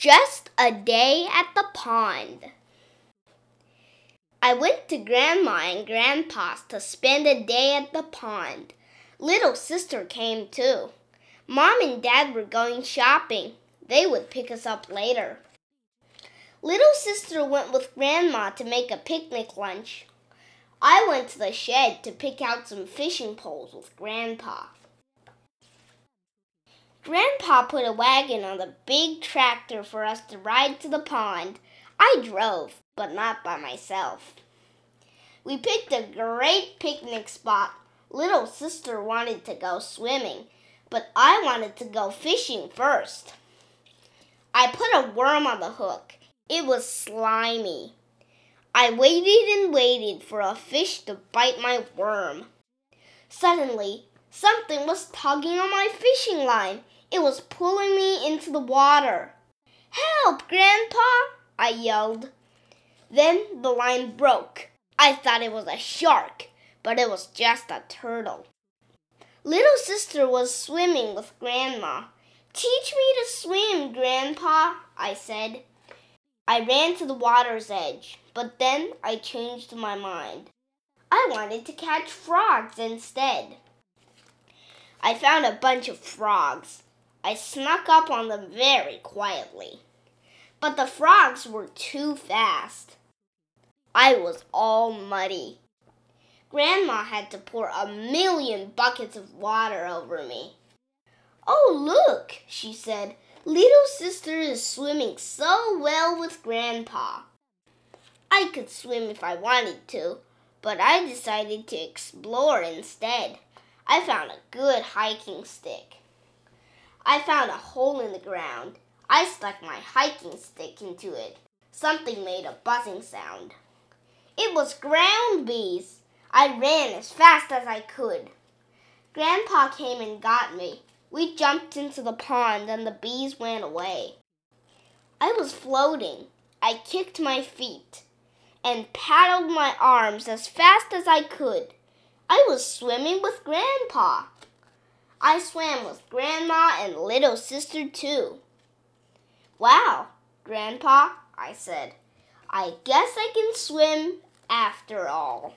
Just a day at the pond. I went to Grandma and Grandpa's to spend a day at the pond. Little sister came too. Mom and Dad were going shopping. They would pick us up later. Little sister went with Grandma to make a picnic lunch. I went to the shed to pick out some fishing poles with Grandpa. Grandpa put a wagon on the big tractor for us to ride to the pond. I drove, but not by myself. We picked a great picnic spot. Little sister wanted to go swimming, but I wanted to go fishing first. I put a worm on the hook. It was slimy. I waited and waited for a fish to bite my worm. Suddenly, something was tugging on my fishing line. It was pulling me into the water. Help, Grandpa! I yelled. Then the line broke. I thought it was a shark, but it was just a turtle. Little sister was swimming with Grandma. Teach me to swim, Grandpa, I said. I ran to the water's edge, but then I changed my mind. I wanted to catch frogs instead. I found a bunch of frogs. I snuck up on them very quietly. But the frogs were too fast. I was all muddy. Grandma had to pour a million buckets of water over me. Oh, look, she said. Little sister is swimming so well with Grandpa. I could swim if I wanted to, but I decided to explore instead. I found a good hiking stick. I found a hole in the ground. I stuck my hiking stick into it. Something made a buzzing sound. It was ground bees. I ran as fast as I could. Grandpa came and got me. We jumped into the pond and the bees went away. I was floating. I kicked my feet and paddled my arms as fast as I could. I was swimming with Grandpa. I swam with Grandma and little sister too. Wow, Grandpa, I said. I guess I can swim after all.